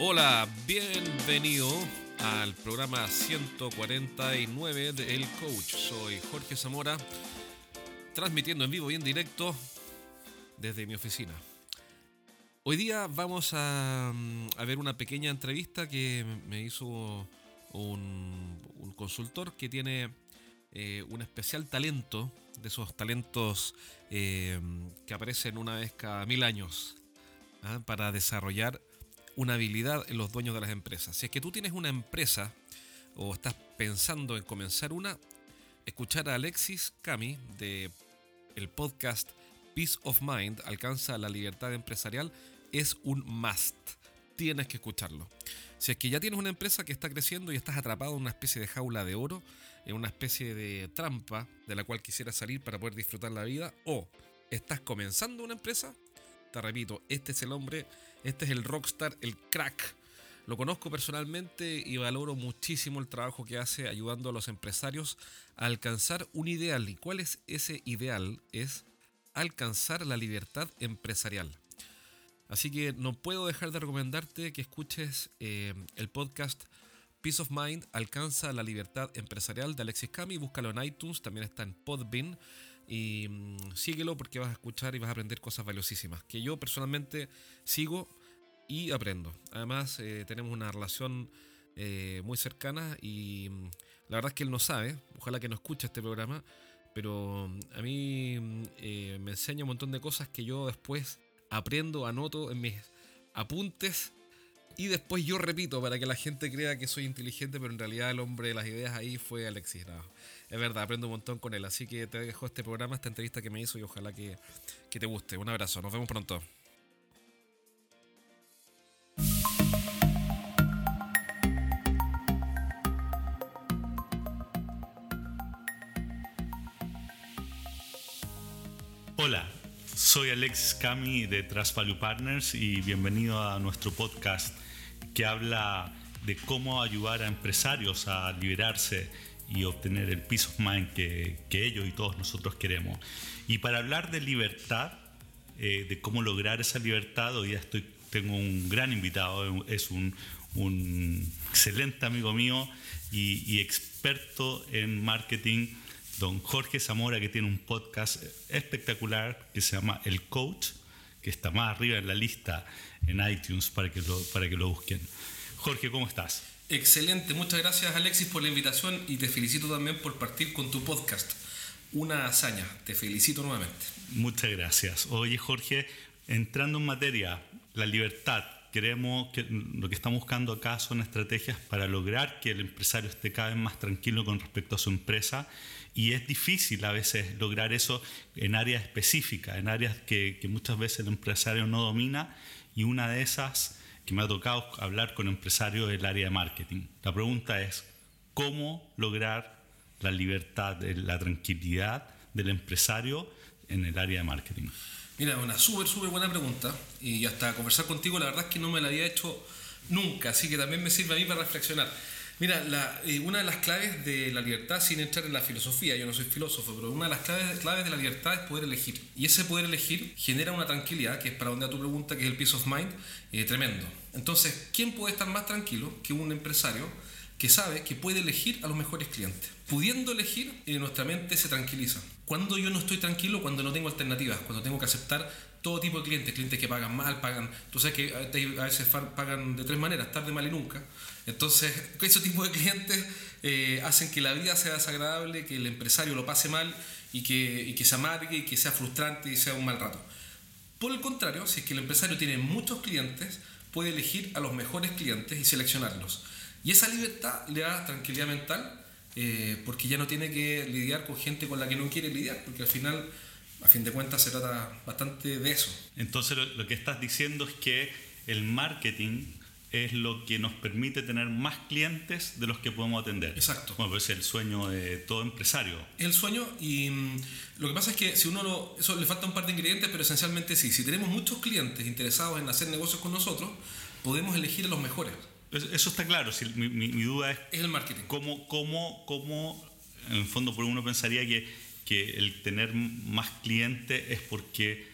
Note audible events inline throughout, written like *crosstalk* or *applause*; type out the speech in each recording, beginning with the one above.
Hola, bienvenido al programa 149 de El Coach. Soy Jorge Zamora, transmitiendo en vivo y en directo desde mi oficina. Hoy día vamos a, a ver una pequeña entrevista que me hizo un, un consultor que tiene eh, un especial talento, de esos talentos eh, que aparecen una vez cada mil años, ¿ah? para desarrollar una habilidad en los dueños de las empresas. Si es que tú tienes una empresa o estás pensando en comenzar una, escuchar a Alexis Cami de el podcast Peace of Mind alcanza la libertad empresarial es un must. Tienes que escucharlo. Si es que ya tienes una empresa que está creciendo y estás atrapado en una especie de jaula de oro, en una especie de trampa de la cual quisieras salir para poder disfrutar la vida, o estás comenzando una empresa, te repito, este es el hombre, este es el rockstar, el crack. Lo conozco personalmente y valoro muchísimo el trabajo que hace ayudando a los empresarios a alcanzar un ideal. ¿Y cuál es ese ideal? Es alcanzar la libertad empresarial. Así que no puedo dejar de recomendarte que escuches eh, el podcast Peace of Mind alcanza la libertad empresarial de Alexis Cami. Búscalo en iTunes, también está en Podbean. Y mm, síguelo porque vas a escuchar y vas a aprender cosas valiosísimas. Que yo personalmente sigo y aprendo. Además, eh, tenemos una relación eh, muy cercana y mm, la verdad es que él no sabe. Ojalá que no escuche este programa. Pero mm, a mí me enseña un montón de cosas que yo después aprendo, anoto en mis apuntes y después yo repito para que la gente crea que soy inteligente, pero en realidad el hombre de las ideas ahí fue Alexis. es verdad, aprendo un montón con él. Así que te dejo este programa, esta entrevista que me hizo y ojalá que, que te guste. Un abrazo, nos vemos pronto. Hola, soy Alex Cami de Trust Value Partners y bienvenido a nuestro podcast que habla de cómo ayudar a empresarios a liberarse y obtener el of mind que, ellos y todos nosotros queremos. Y para hablar de libertad, eh, de cómo lograr esa libertad, hoy día estoy, tengo un gran invitado, es un, excelente amigo mío y experto en marketing don Jorge Zamora, que tiene un podcast espectacular que se llama El Coach, que está más arriba en la lista en iTunes para que lo, para que lo busquen. Jorge, ¿cómo estás? Excelente, muchas gracias Alexis por la invitación y te felicito también por partir con tu podcast. Una hazaña, te felicito nuevamente. Muchas gracias. Oye Jorge, entrando en materia, la libertad. Queremos que lo que estamos buscando acá son estrategias para lograr que el empresario esté cada vez más tranquilo con respecto a su empresa y es difícil a veces lograr eso en áreas específicas, en áreas que, muchas veces el empresario no domina y una de esas que me ha tocado hablar con empresarios es el área de marketing. La pregunta es, ¿cómo lograr la libertad, la tranquilidad del empresario en el área de marketing? Mira, una súper, súper buena pregunta y hasta conversar contigo la verdad es que no me la había hecho nunca, así que también me sirve a mí para reflexionar. Mira, eh, una de las claves de la libertad, sin entrar en la filosofía, yo no soy filósofo, pero una de las claves, claves de la libertad es poder elegir. Y ese poder elegir genera una tranquilidad, que es para donde a tu pregunta, que es el peace of mind, eh, tremendo. Entonces, ¿quién puede estar más tranquilo que un empresario que sabe que puede elegir a los mejores clientes? Pudiendo elegir, eh, nuestra mente se tranquiliza. Cuando yo no estoy tranquilo, cuando no tengo alternativas, cuando tengo que aceptar todo tipo de clientes, clientes que pagan mal, pagan, tú sabes que a veces pagan de tres maneras, tarde, mal y nunca. Entonces, ese tipo de clientes eh, hacen que la vida sea desagradable, que el empresario lo pase mal y que, que se amargue y que sea frustrante y sea un mal rato. Por el contrario, si es que el empresario tiene muchos clientes, puede elegir a los mejores clientes y seleccionarlos. Y esa libertad le da tranquilidad mental eh, porque ya no tiene que lidiar con gente con la que no quiere lidiar, porque al final, a fin de cuentas, se trata bastante de eso. Entonces, lo que estás diciendo es que el marketing es lo que nos permite tener más clientes de los que podemos atender. Exacto. Bueno, pues es el sueño de todo empresario. El sueño y mm, lo que pasa es que si uno lo, eso le falta un par de ingredientes, pero esencialmente sí, si tenemos muchos clientes interesados en hacer negocios con nosotros, podemos elegir a los mejores. Eso está claro, si, mi, mi, duda es... Es el marketing. ¿Cómo, cómo, cómo en el fondo, por uno pensaría que, que el tener más clientes es porque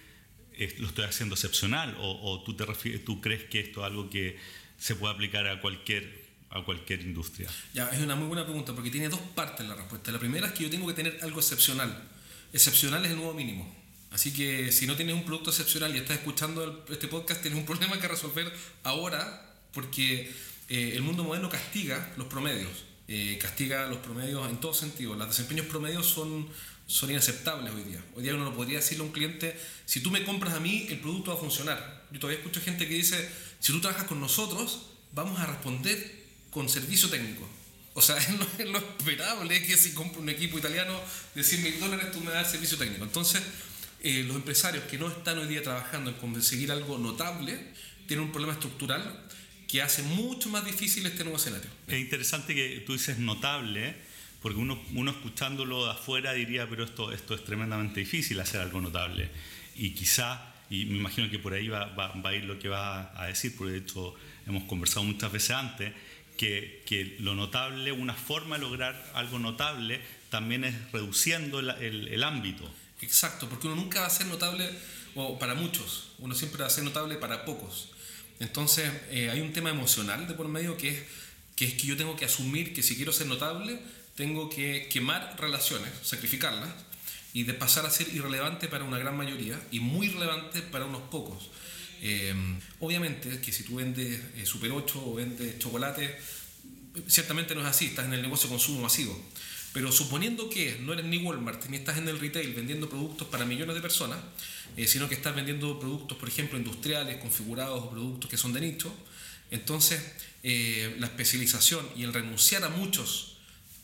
lo estoy haciendo excepcional o, o tú, te refieres, tú crees que esto es algo que se puede aplicar a cualquier, a cualquier industria? Ya, es una muy buena pregunta porque tiene dos partes la respuesta. La primera es que yo tengo que tener algo excepcional. Excepcional es el nuevo mínimo. Así que si no tienes un producto excepcional y estás escuchando este podcast, tienes un *laughs* problema que resolver ahora porque eh, el mundo moderno castiga los promedios. Eh, castiga los promedios en todo sentido. Los desempeños promedios son, son inaceptables hoy día. Hoy día uno no podría decirle a un cliente, si tú me compras a mí, el producto va a funcionar. Yo todavía escucho gente que dice, si tú trabajas con nosotros, vamos a responder con servicio técnico. O sea, *laughs* es lo, esperable que si compro un equipo italiano de 100 mil dólares, tú me das servicio técnico. Entonces, eh, los empresarios que no están hoy día trabajando en conseguir algo notable tienen un problema estructural que hace mucho más difícil este nuevo escenario. Es interesante que tú dices notable, porque uno, uno escuchándolo de afuera diría, pero esto, esto es tremendamente difícil hacer algo notable. Y quizá, y me imagino que por ahí va, va, va a ir lo que va a decir, porque de hecho hemos conversado muchas veces antes, que, que, lo notable, una forma de lograr algo notable, también es reduciendo el, el, el ámbito. Exacto, porque uno nunca va a ser notable, o para muchos, uno siempre va a ser notable para pocos. Entonces eh, hay un tema emocional de por medio que es, que es que yo tengo que asumir que si quiero ser notable, tengo que quemar relaciones, sacrificarlas, y de pasar a ser irrelevante para una gran mayoría y muy relevante para unos pocos. Eh, obviamente que si tú vendes eh, Super 8 o vendes chocolate, ciertamente no es así, estás en el negocio de consumo masivo. Pero suponiendo que no eres ni Walmart ni estás en el retail vendiendo productos para millones de personas, eh, sino que estás vendiendo productos, por ejemplo, industriales, configurados o productos que son de nicho, entonces la especialización y el renunciar a muchos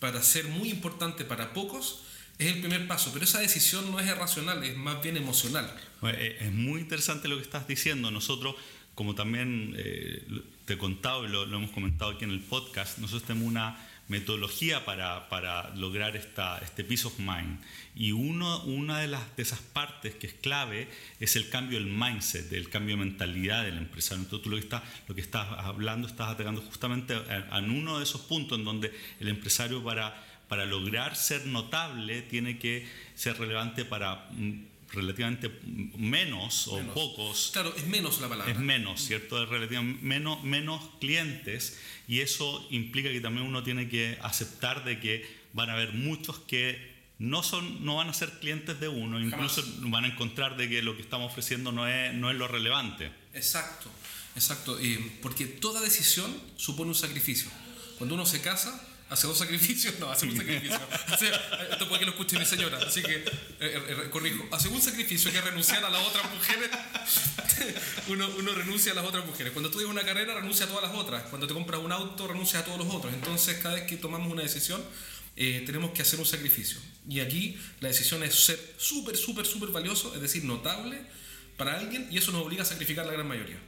para ser muy importante para pocos es el primer paso, pero esa decisión no es irracional, es más bien emocional. Eh, es muy interesante lo que estás diciendo. Nosotros, como también eh, te he contado y lo, lo hemos comentado aquí en el podcast, nosotros tenemos una metodología para, para lograr esta, este peace of mind. Y uno, una de, las, de esas partes que es clave es el cambio del mindset, el cambio de mentalidad del empresario. Entonces tú lo que, está, lo que estás hablando, estás atacando justamente en uno de esos puntos en donde el empresario para, para lograr ser notable tiene que ser relevante para relativamente menos o Menos. pocos. Claro, es menos la palabra. Es menos, ¿cierto? Es relativamente menos, menos clientes y eso implica que también uno tiene que aceptar de que van a haber muchos que no, son, no van a ser clientes de uno, incluso van a encontrar de que lo que estamos ofreciendo no es, no es lo relevante. Exacto, exacto. Eh, porque toda decisión supone un sacrificio. Cuando uno se casa, hace dos sacrificios, no, hace un sacrificio. Hace, esto puede que lo escuche mi señora, así que eh, eh, corrijo. Hace un sacrificio que es renunciar a las otras mujeres. *laughs* uno, uno renuncia a las otras mujeres. Cuando estudias una carrera, renuncia a todas las otras. Cuando te compras un auto, renuncias a todos los otros. Entonces, cada vez que tomamos una decisión, eh, tenemos que hacer un sacrificio. Y aquí la decisión es ser súper, súper, súper valioso, es decir, notable para alguien, y eso nos obliga a sacrificar la gran mayoría.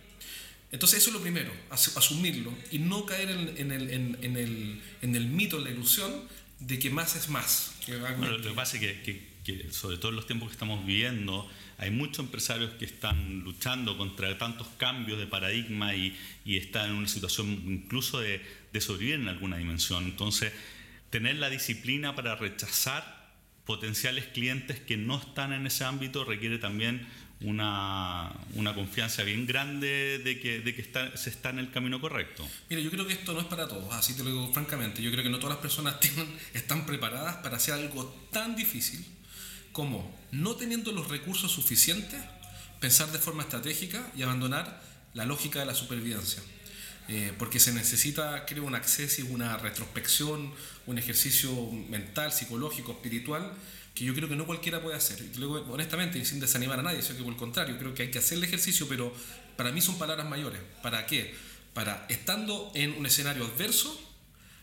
Entonces eso es lo primero, as- asumirlo y no caer en, en el, en, en el, en el mito, en la ilusión de que más es más. que Bueno, lo que pasa es que, que- que, sobre todo en los tiempos que estamos viviendo, hay muchos empresarios que están luchando contra tantos cambios de paradigma y, y están en una situación incluso de, de sobrevivir en alguna dimensión. Entonces, tener la disciplina para rechazar potenciales clientes que no están en ese ámbito requiere también una, una confianza bien grande de que, de que está- se está en el camino correcto. Mira, yo creo que esto no es para todos, así te lo digo francamente. Yo creo que no todas las personas *laughs* tienen- están preparadas para hacer algo tan difícil como, no teniendo los recursos suficientes, pensar de forma estratégica y abandonar la lógica de la supervivencia. Eh, porque se necesita, creo, un acceso y una retrospección, un ejercicio mental, psicológico, espiritual, que yo creo que no cualquiera puede hacer. Y digo honestamente, y sin desanimar a nadie, sino que por el contrario, creo que hay que hacer el ejercicio, pero para mí son palabras mayores. ¿Para qué? Para, estando en un escenario adverso,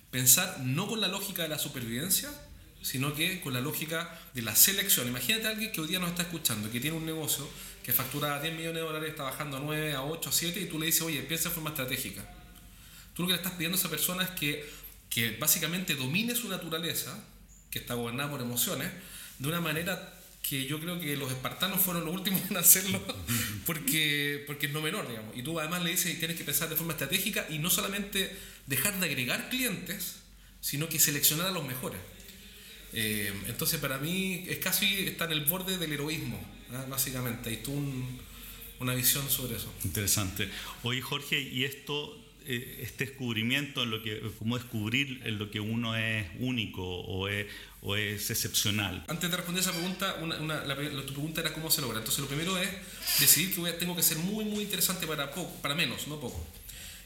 pensar no con la lógica de la supervivencia, sino que con la lógica de la selección. Imagínate a alguien que hoy día nos está escuchando, que tiene un negocio que factura 10 millones de dólares, está bajando a 9, a 8, a 7, y tú le dices, oye, piensa de forma estratégica. Tú lo que le estás pidiendo a esa persona es que, que básicamente domine su naturaleza, que está gobernada por emociones, de una manera que yo creo que los espartanos fueron los últimos en hacerlo, *laughs* porque, porque es no menor, digamos. Y tú además le dices, tienes que pensar de forma estratégica y no solamente dejar de agregar clientes, sino que seleccionar a los mejores. Eh, entonces para mí es casi está en el borde del heroísmo, ¿ah? básicamente. Hay tú un- una visión sobre eso. Interesante. Oye, Jorge, y esto, eh, este descubrimiento, en lo que, descubrir en lo que uno es único o es, excepcional. Antes de responder esa pregunta, la, tu pregunta era cómo se logra. Entonces, lo primero es decidir que tengo que ser muy, muy interesante para menos, no poco.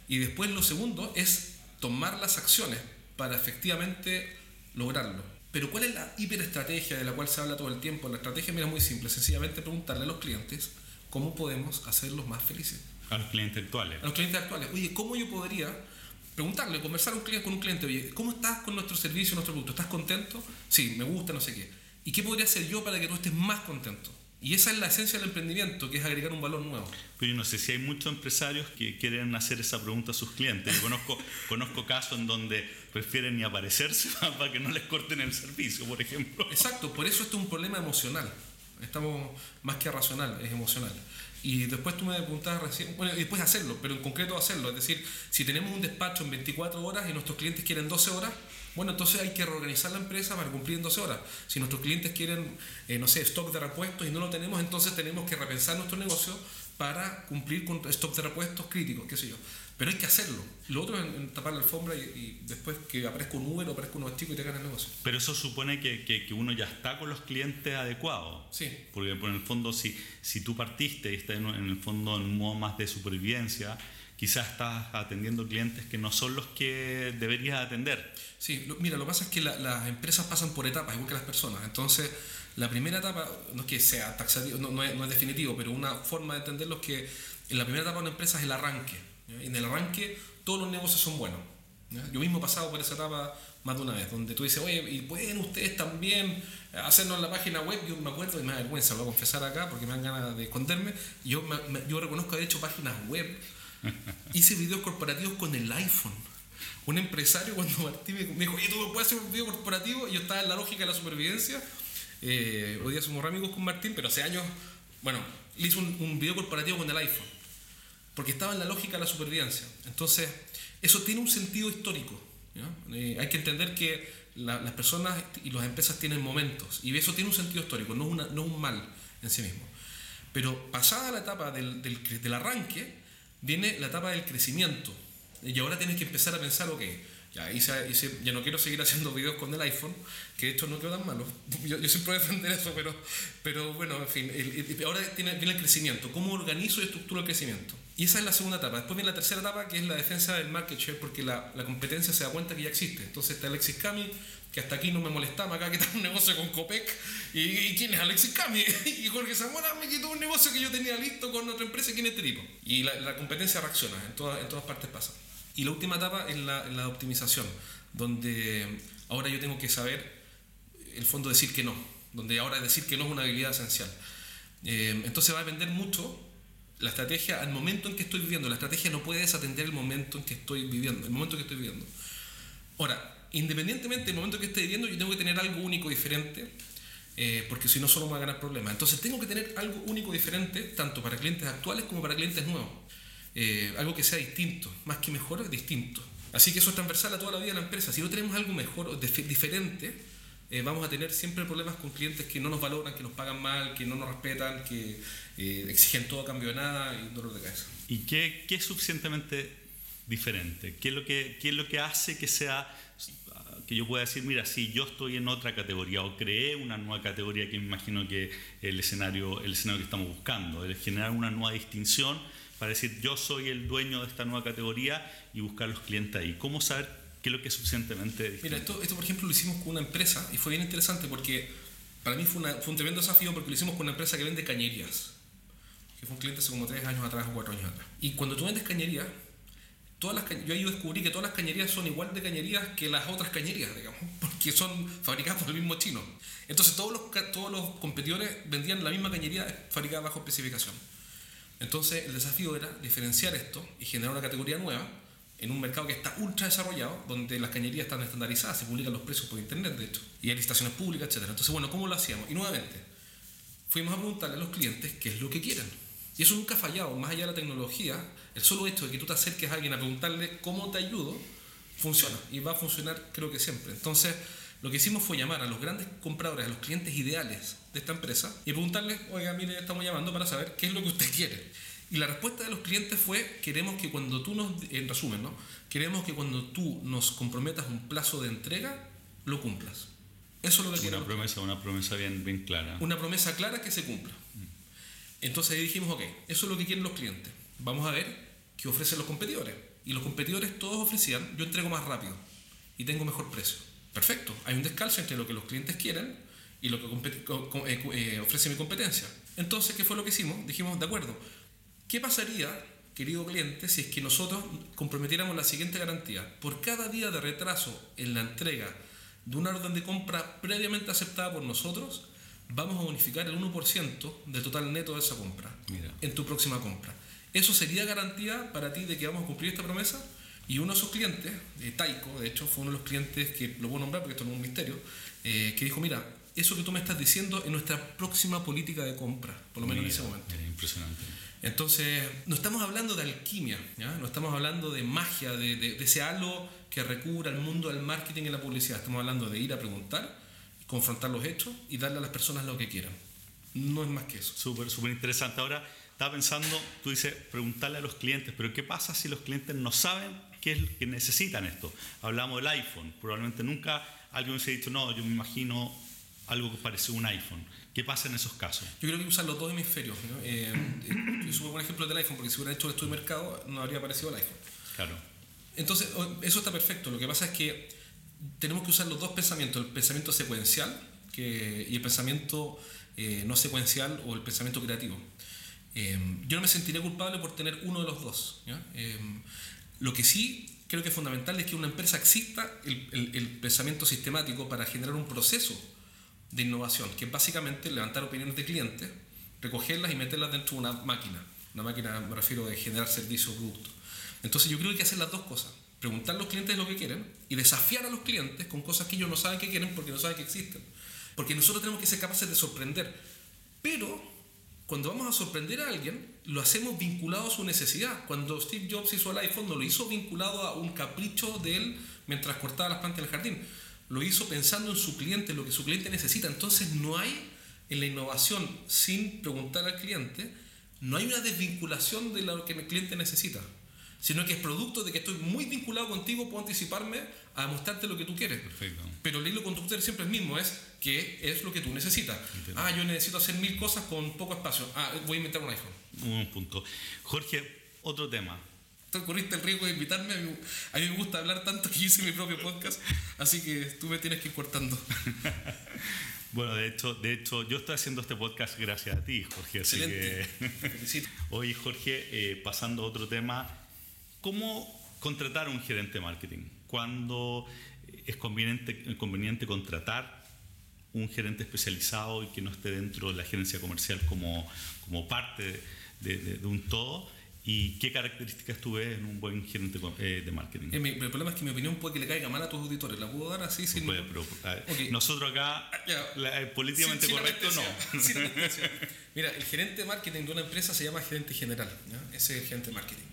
Y después, lo segundo es tomar las acciones para efectivamente lograrlo. Pero ¿cuál es la hiperestrategia de la cual se habla todo el tiempo? La estrategia mira, es muy simple, sencillamente preguntarle a los clientes cómo podemos hacerlos más felices. A los clientes actuales. A los clientes actuales. Oye, ¿cómo yo podría preguntarle, conversar con un cliente, oye, ¿cómo estás con nuestro servicio, nuestro producto? ¿Estás contento? Sí, me gusta, no sé qué. ¿Y qué podría hacer yo para que tú estés más contento? Y esa es la esencia del emprendimiento, que es agregar un valor nuevo. Pero yo no sé si hay muchos empresarios que quieren hacer esa pregunta a sus clientes. Yo conozco, *laughs* conozco casos en donde prefieren ni aparecerse *laughs* para que no les corten el servicio, por ejemplo. Exacto, por eso esto es un problema emocional. Estamos más que racional, es emocional. Y después tú me preguntabas recién, bueno, y después hacerlo, pero en concreto hacerlo. Es decir, si tenemos un despacho en 24 horas y nuestros clientes quieren 12 horas, bueno, entonces hay que reorganizar la empresa para cumplir en 12 horas. Si nuestros clientes quieren, eh, no sé, stock de repuestos y no lo tenemos, entonces tenemos que repensar nuestro negocio para cumplir con stock de repuestos críticos, qué sé yo. Pero hay que hacerlo. Lo otro es tapar la alfombra y, después que aparezca un Uber o aparezca un chico y te gane el negocio. Pero eso supone que, que, uno ya está con los clientes adecuados. Sí. Porque en el fondo, si, si tú partiste y estás en, el fondo en un modo más de supervivencia, quizás estás atendiendo clientes que no son los que deberías atender. Sí, mira, lo que pasa es que las empresas pasan por etapas, igual que las personas. Entonces, la primera etapa, no es que sea taxativo, no, no, es, no es definitivo, pero una forma de entenderlo es que en la primera etapa de una empresa es el arranque en el arranque todos los negocios son buenos. Yo mismo he pasado por esa etapa más de una vez, donde tú dices, oye, ¿y pueden ustedes también hacernos la página web? Yo me acuerdo, y me da vergüenza, lo voy a confesar acá porque me dan ganas de esconderme. Yo, yo reconozco, de hecho, páginas web. *laughs* Hice videos corporativos con el iPhone. Un empresario, cuando Martín me dijo, oye, ¿tú puedes hacer un video corporativo? Y yo estaba en la lógica de la supervivencia. Eh, hoy día somos amigos con Martín, pero hace años, bueno, le hice un, un video corporativo con el iPhone porque estaba en la lógica de la supervivencia. Entonces, eso tiene un sentido histórico. Eh, hay que entender que las personas y las empresas tienen momentos, y eso tiene un sentido histórico, no, un mal en sí mismo. Pero pasada la etapa del, del, arranque, viene la etapa del crecimiento. Y ahora tienes que empezar a pensar, ok, ya, hice, ya no quiero seguir haciendo videos con el iPhone, que hecho no quedó tan malo. *laughs* Yo, yo siempre voy a defender eso, pero, pero bueno, en fin, ahora tiene, viene el crecimiento. ¿Cómo organizo y estructuro el crecimiento? Y esa es la segunda etapa. Después viene la tercera etapa, que es la defensa del market share, porque la, la competencia se da cuenta que ya existe. Entonces está Alexis Cami, que hasta aquí no me molestaba, acá que está un negocio con Copec. ¿Y, quién es Alexis Cami? *laughs* y Jorge Zamora me quitó un negocio que yo tenía listo con otra empresa. ¿Quién es este tipo? Y la, la competencia reacciona, en, todas en todas partes pasa. Y la última etapa es la, optimización, donde ahora yo tengo que saber, el fondo, decir que no. Donde ahora decir que no es una habilidad esencial. Eh, entonces va a depender mucho la estrategia al momento en que estoy viviendo. La estrategia no puede desatender el momento en que estoy viviendo, el momento que estoy viviendo. Ahora, independientemente del momento que esté viviendo, yo tengo que tener algo único, diferente, eh, porque si no solo me va a ganar problemas. Entonces tengo que tener algo único, diferente, tanto para clientes actuales como para clientes nuevos. Eh, algo que sea distinto, más que mejor, distinto. Así que eso es transversal a toda la vida de la empresa. Si no tenemos algo mejor, diferente, eh, vamos a tener siempre problemas con clientes que no nos valoran, que nos pagan mal, que no nos respetan, que eh, exigen todo a cambio de nada y un dolor de cabeza. ¿Y qué, qué, es suficientemente diferente? ¿Qué es, lo que, ¿Qué es lo que hace que sea que yo pueda decir, mira, sí, yo estoy en otra categoría o creé una nueva categoría que me imagino que el escenario, el escenario que estamos buscando, es generar una nueva distinción para decir, yo soy el dueño de esta nueva categoría y buscar los clientes ahí. ¿Cómo saber ¿Qué es lo que es suficientemente distinto? Mira, esto, esto por ejemplo lo hicimos con una empresa y fue bien interesante porque para mí fue, un tremendo desafío porque lo hicimos con una empresa que vende cañerías, que fue un cliente hace como tres años atrás o cuatro años atrás. Y cuando tú vendes cañerías, todas las, yo ahí descubrí que todas las cañerías son igual de cañerías que las otras cañerías, digamos, *laughs* porque son fabricadas por el mismo chino. Entonces todos los, todos los competidores vendían la misma cañería fabricada bajo especificación. Entonces el desafío era diferenciar esto y generar una categoría nueva en un mercado que está ultra desarrollado, donde las cañerías están estandarizadas, se publican los precios por internet, de hecho, y hay licitaciones públicas, etc. Entonces, bueno, ¿cómo lo hacíamos? Y nuevamente, fuimos a preguntarle a los clientes qué es lo que quieren. Y eso nunca ha fallado, más allá de la tecnología, el solo hecho de que tú te acerques a alguien a preguntarle cómo te ayudo, funciona. Y va a funcionar creo que siempre. Entonces, lo que hicimos fue llamar a los grandes compradores, a los clientes ideales de esta empresa, y preguntarles, oiga, mire, estamos llamando para saber qué es lo que usted quiere. Y la respuesta de los clientes fue, queremos que cuando tú nos, en resumen, ¿no? Queremos que cuando tú nos comprometas un plazo de entrega, lo cumplas. Eso es lo que Una promesa, una promesa bien, bien clara. Una promesa clara que se cumpla. Entonces ahí dijimos, ok, eso es lo que quieren los clientes. Vamos a ver qué ofrecen los competidores. Y los competidores todos ofrecían, yo entrego más rápido y tengo mejor precio. Perfecto, hay un descalce entre lo que los clientes quieren y lo que eh, eh, ofrece mi competencia. Entonces, ¿qué fue lo que hicimos? Dijimos, de acuerdo, ¿qué pasaría, querido cliente, si es que nosotros comprometiéramos la siguiente garantía? Por cada día de retraso en la entrega de una orden de compra previamente aceptada por nosotros, vamos a bonificar el 1% del total neto de esa compra Mira. en tu próxima compra. ¿Eso sería garantía para ti de que vamos a cumplir esta promesa? Y uno de esos clientes, eh, Taiko, de hecho, fue uno de los clientes que lo voy a nombrar porque esto no es un misterio, eh, que dijo, mira, eso que tú me estás diciendo es nuestra próxima política de compra, por lo menos en ese momento. impresionante. Entonces, no estamos hablando de alquimia, ¿ya? no estamos hablando de magia, de, de- de ese halo que recubra el mundo del marketing y la publicidad. Estamos hablando de ir a preguntar, confrontar los hechos y darle a las personas lo que quieran. No es más que eso. Súper, súper interesante. Ahora, estaba pensando, tú dices, preguntarle a los clientes, pero ¿qué pasa si los clientes no saben qué es lo que necesitan esto? Hablamos del iPhone, probablemente nunca alguien se ha dicho, no, yo me imagino algo que parece un iPhone. ¿Qué pasa en esos casos? Yo creo que usan los dos hemisferios. ¿no? Eh, eh, yo subo un ejemplo del iPhone, porque si hubiera hecho el estudio de mercado no habría aparecido el iPhone. Claro. Entonces, eso está perfecto. Lo que pasa es que tenemos que usar los dos pensamientos, el pensamiento secuencial que, y el pensamiento eh, no secuencial o el pensamiento creativo. Eh, yo no me sentiré culpable por tener uno de los dos. ¿ya? Lo que sí creo que es fundamental es que una empresa exista el, pensamiento sistemático para generar un proceso de innovación, que es básicamente levantar opiniones de clientes, recogerlas y meterlas dentro de una máquina. Una máquina, me refiero de generar servicios o productos. Entonces yo creo que hay que hacer las dos cosas. Preguntar a los clientes lo que quieren y desafiar a los clientes con cosas que ellos no saben que quieren porque no saben que existen. Porque nosotros tenemos que ser capaces de sorprender. Pero cuando vamos a sorprender a alguien, lo hacemos vinculado a su necesidad. Cuando Steve Jobs hizo el iPhone, no lo hizo vinculado a un capricho de él mientras cortaba las plantas en el jardín. Lo hizo pensando en su cliente, en lo que su cliente necesita. Entonces no hay en la innovación sin preguntar al cliente, no hay una desvinculación de lo que el cliente necesita, sino que es producto de que estoy muy vinculado contigo, puedo anticiparme a mostrarte lo que tú quieres. Perfecto. Pero el hilo conductor siempre es el mismo, es que es lo que tú necesitas. Entiendo. Ah, yo necesito hacer mil cosas con poco espacio. Ah, voy a inventar un iPhone. Un punto. Jorge, otro tema. Tú corriste el riesgo de invitarme. A mí, me gusta hablar tanto que hice mi propio podcast, así que tú me tienes que ir cortando. *laughs* Bueno, de hecho, de hecho, yo estoy haciendo este podcast gracias a ti, Jorge. Así Excelente. que. *laughs* Oye, Jorge, eh, pasando a otro tema, ¿cómo contratar a un gerente de marketing? ¿Cuándo es conveniente, conveniente contratar un gerente especializado y que no esté dentro de la gerencia comercial como, como parte de, de- de un todo? ¿Y qué características tú ves en un buen gerente eh, de marketing? Eh, mi- el problema es que mi opinión puede que le caiga mal a tus auditores. ¿La puedo dar así sin.? Puede, pero, ver, Ok. Nosotros acá, Ya. la- eh, políticamente Sin- sin correcto, no. sin. *laughs* Mira, el gerente de marketing de una empresa se llama gerente general. ¿ya? Ese es el gerente de marketing.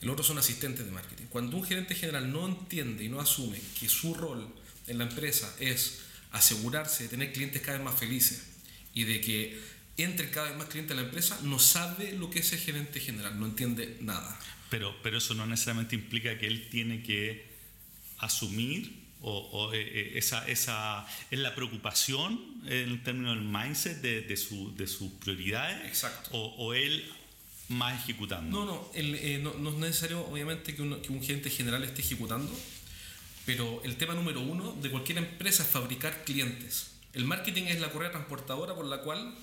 El otro son asistentes de marketing. Cuando un gerente general no entiende y no asume que su rol en la empresa es asegurarse de tener clientes cada vez más felices y de que entren cada vez más clientes a la empresa, no sabe lo que es el gerente general, no entiende nada. Pero, pero eso no necesariamente implica que él tiene que asumir o, o, eh, eh, esa, esa es la preocupación en el término del mindset de, de, su- de sus prioridades Exacto. o, o él más ejecutando. No, no, el, eh, no, no es necesario, obviamente, que, que un gerente general esté ejecutando, pero el tema número uno de cualquier empresa es fabricar clientes. El marketing es la correa transportadora por la cual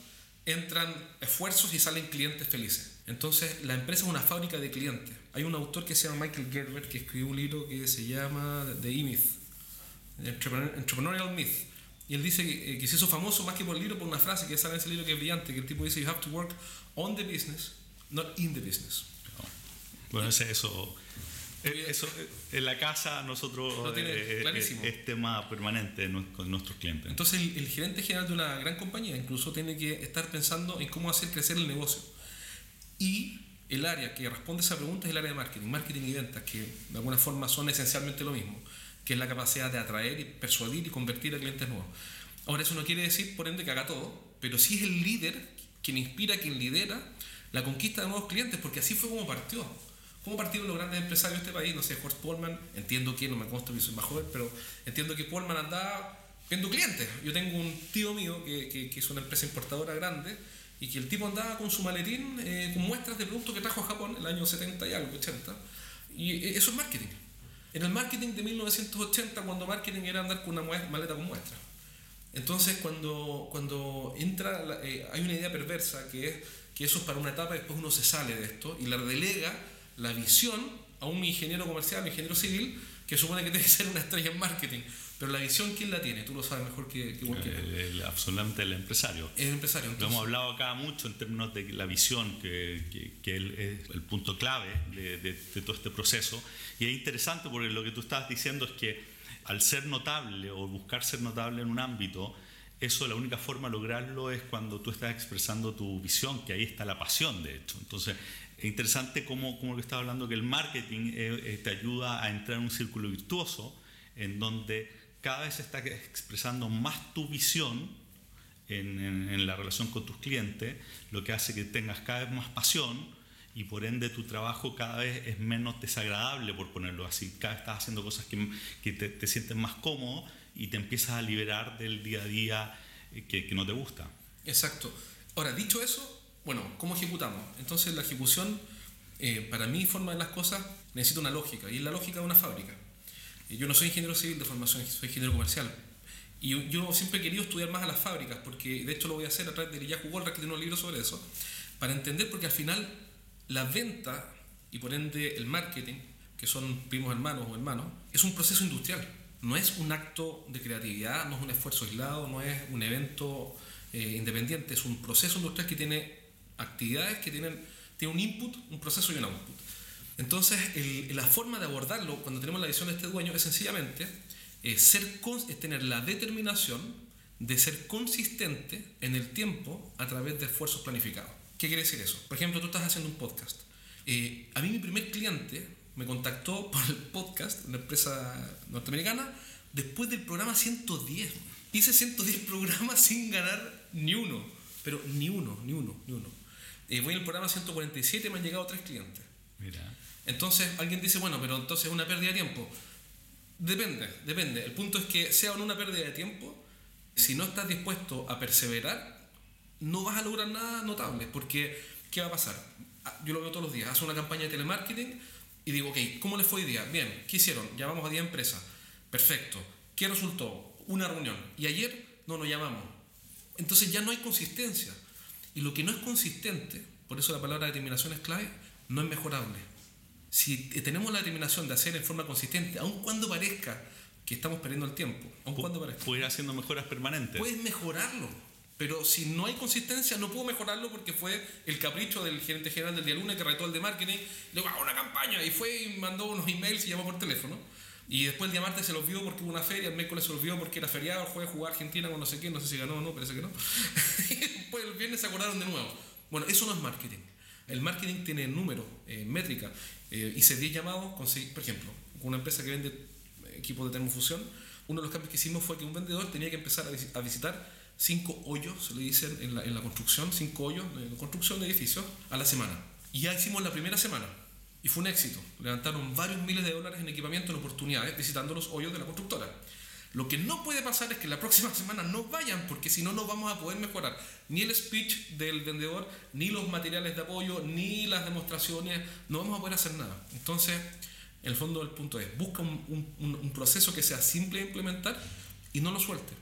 entran esfuerzos y salen clientes felices. Entonces, la empresa es una fábrica de clientes. Hay un autor que se llama Michael Gerber que escribió un libro que se llama The E-Myth, Entrepreneurial Myth. Y él dice que, eh, que se hizo famoso más que por el libro por una frase que sale en ese libro que es brillante, que el tipo dice, you have to work on the business, not in the business. Bueno, ese- eso, eh, eso eh, en la casa nosotros tiene eh, es tema permanente con nuestros clientes. Entonces el, el gerente general de una gran compañía incluso tiene que estar pensando en cómo hacer crecer el negocio. Y el área que responde a esa pregunta es el área de marketing, marketing y ventas, que de alguna forma son esencialmente lo mismo, que es la capacidad de atraer y persuadir y convertir a clientes nuevos. Ahora eso no quiere decir, por ende, que haga todo, pero sí es el líder quien inspira, quien lidera la conquista de nuevos clientes, porque así fue como partió. ¿Cómo partieron los grandes empresarios de este país? No sé, Horst Polman, entiendo que, no me consta que soy más joven, pero entiendo que Polman andaba viendo clientes. Yo tengo un tío mío que, que, es una empresa importadora grande y que el tipo andaba con su maletín eh, con muestras de productos que trajo a Japón en el año 70 y algo, 80. Y eh, eso es marketing. En el marketing de 1980, cuando marketing era andar con una maleta con muestras. Entonces, cuando, cuando entra, eh, hay una idea perversa que es que eso es para una etapa y después uno se sale de esto y le delega la visión a un ingeniero comercial, un ingeniero civil, que supone que tiene que ser una estrella en marketing. Pero la visión, ¿quién la tiene? Tú lo sabes mejor que, que cualquiera. El, absolutamente el empresario. El empresario. Lo hemos hablado acá mucho en términos de la visión, que, que, es el punto clave de, de, de, todo este proceso. Y es interesante porque lo que tú estabas diciendo es que al ser notable o buscar ser notable en un ámbito, eso la única forma de lograrlo es cuando tú estás expresando tu visión, que ahí está la pasión, de hecho. Entonces, es interesante como, como lo que estaba hablando, que el marketing eh, eh, te ayuda a entrar en un círculo virtuoso en donde cada vez está expresando más tu visión en, en, la relación con tus clientes, lo que hace que tengas cada vez más pasión y por ende tu trabajo cada vez es menos desagradable, por ponerlo así. Cada vez estás haciendo cosas que, que te, te sientes más cómodo y te empiezas a liberar del día a día eh, que, no te gusta. Exacto. Ahora, dicho eso, bueno, ¿cómo ejecutamos? Entonces la ejecución, eh, para mí, forma de las cosas, necesita una lógica, y es la lógica de una fábrica. Yo no soy ingeniero civil de formación, soy ingeniero comercial. Y yo siempre he querido estudiar más a las fábricas, porque de hecho lo voy a hacer a través de Yahoo Walra, que tiene un libro sobre eso, para entender, porque al final la venta y por ende el marketing, que son primos hermanos o hermanos, es un proceso industrial no es un acto de creatividad, no es un esfuerzo aislado, no es un evento eh, independiente, es un proceso industrial que tiene actividades que tienen, tiene un input, un proceso y un output. Entonces, la forma de abordarlo cuando tenemos la visión de este dueño es sencillamente eh, ser, es tener la determinación de ser consistente en el tiempo a través de esfuerzos planificados. ¿Qué quiere decir eso? Por ejemplo, tú estás haciendo un podcast. Eh, a mí mi primer cliente me contactó por el podcast, una empresa norteamericana, después del programa 110. Hice 110 *laughs* programas sin ganar ni uno, pero ni uno, ni uno, ni uno. Eh, voy al programa 147 y me han llegado tres clientes. Mira. Entonces alguien dice, bueno, pero entonces es una pérdida de tiempo. Depende, depende. El punto es que sea o no una pérdida de tiempo, si no estás dispuesto a perseverar, no vas a lograr nada notable, porque ¿qué va a pasar? Ah, yo lo veo todos los días, hace una campaña de telemarketing y digo, ok, ¿cómo les fue hoy día? Bien, ¿qué hicieron? Llamamos a 10 empresas. Perfecto. ¿Qué resultó? Una reunión. Y ayer no nos llamamos. Entonces ya no hay consistencia. Y lo que no es consistente, por eso la palabra determinación es clave, no es mejorable. Si tenemos la determinación de hacer en forma consistente, aun cuando parezca que estamos perdiendo el tiempo, aun cuando parezca. Puede ir haciendo mejoras permanentes. Puedes mejorarlo. Pero si no hay consistencia, no puedo mejorarlo porque fue el capricho del gerente general del día lunes que retó el de marketing. Le digo, hago una campaña. Y fue y mandó unos emails y llamó por teléfono. Y después el día martes se los vio porque hubo una feria, el miércoles se los vio porque era feriado, el jueves jugó Argentina con no sé quién, no sé si ganó o no, parece que no. *laughs* y después el viernes se acordaron de nuevo. Bueno, eso no es marketing. El marketing tiene números, eh, métricas. Eh, hice 10 llamados, conseguí, por ejemplo, con una empresa que vende equipos de termofusión, uno de los cambios que hicimos fue que un vendedor tenía que empezar a visitar cinco hoyos, se le dicen en la, en la construcción, cinco hoyos de construcción de edificios a la semana. Y ya hicimos la primera semana y fue un éxito. Levantaron varios miles de dólares en equipamiento, en oportunidades, visitando los hoyos de la constructora. Lo que no puede pasar es que la *laughs* próxima semana no vayan, porque si no, no vamos a poder mejorar ni el speech del vendedor, ni los materiales de apoyo, ni las demostraciones, no vamos a poder hacer nada. Entonces, en el fondo del punto es, busca un, un, un proceso que sea simple de implementar y no lo suelte.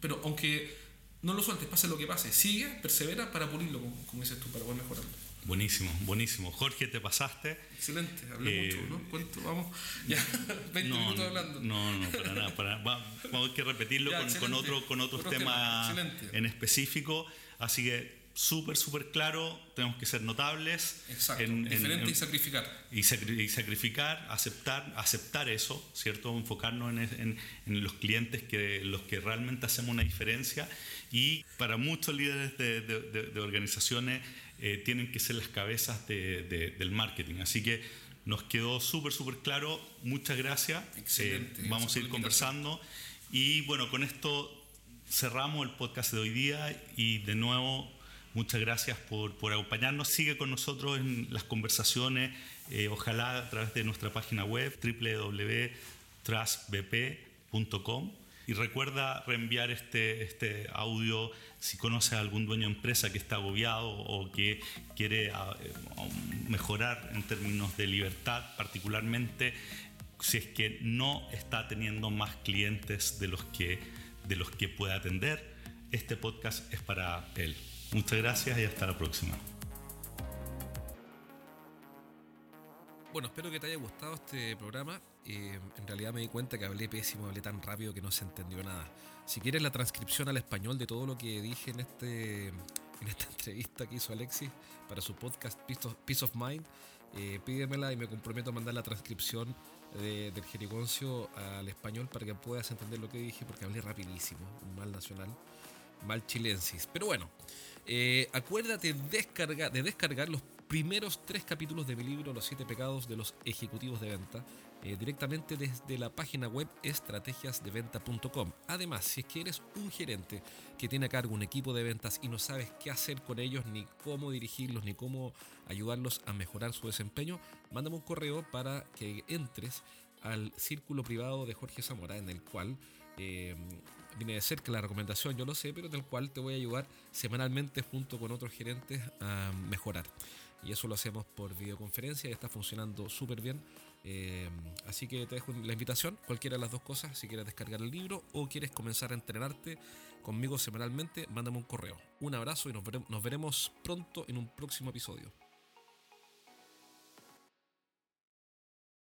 Pero aunque no lo sueltes, pase lo que pase. Sigue, persevera para pulirlo, como, dices tú, para poder mejorarlo. Buenísimo, buenísimo. Jorge, te pasaste. Excelente, hablé eh, mucho, ¿no? ¿Cuánto? Vamos, *laughs* ya, 20 no, minutos hablando. No, no, para nada. Para, vamos a que repetirlo con, con, otro, con otros temas en específico. Así que súper, súper claro, tenemos que ser notables. Exacto, en, diferente y sacrificar. Y, sacrificar, aceptar, aceptar eso, ¿cierto? Enfocarnos en, en, los clientes que los que realmente hacemos una diferencia y para muchos líderes de, de, organizaciones eh, tienen que ser las cabezas del marketing. Así que nos quedó súper, súper claro. Muchas gracias. Excelente. Eh, vamos a ir conversando. Y bueno, con esto cerramos el podcast de hoy día y de nuevo Muchas gracias por, por acompañarnos. Sigue con nosotros en las conversaciones, eh, ojalá a través de nuestra página web www.trustbp.com y recuerda reenviar este, este audio si conoces a algún dueño de empresa que está agobiado o que quiere ah, eh, mejorar en términos de libertad, particularmente si es que no está teniendo más clientes de los que, de los que puede atender. Este podcast es para él. Muchas gracias y hasta la próxima. Bueno, espero que te haya gustado este programa. Eh, en realidad me di cuenta que hablé pésimo, hablé tan rápido que no se entendió nada. Si quieres la transcripción al español de todo lo que dije en, este, en esta *laughs* entrevista que hizo Alexis para su podcast Peace of, Mind, eh, pídemela y me comprometo a mandar la transcripción del jerigoncio al español para que puedas entender lo que dije porque hablé rapidísimo, un mal nacional, mal chilensis. Pero bueno, eh, acuérdate de descargar los primeros tres capítulos de mi libro Los siete pecados de los ejecutivos de venta eh, directamente desde la página web estrategiasdeventa.com. Además, si es que eres un gerente que tiene a cargo un equipo de ventas y no sabes qué hacer con ellos, ni cómo dirigirlos, ni cómo ayudarlos a mejorar su desempeño, mándame un correo para que entres al círculo privado de Jorge Zamora, en el cual eh, viene de cerca la recomendación, yo lo sé, pero en el cual te voy a ayudar semanalmente junto con otros gerentes a mejorar y eso lo hacemos por videoconferencia y está funcionando súper bien. Eh, así que te dejo la invitación, cualquiera de las dos cosas, si quieres descargar el libro o quieres comenzar a entrenarte conmigo semanalmente, mándame un correo. Un abrazo y nos veremos pronto en un próximo episodio.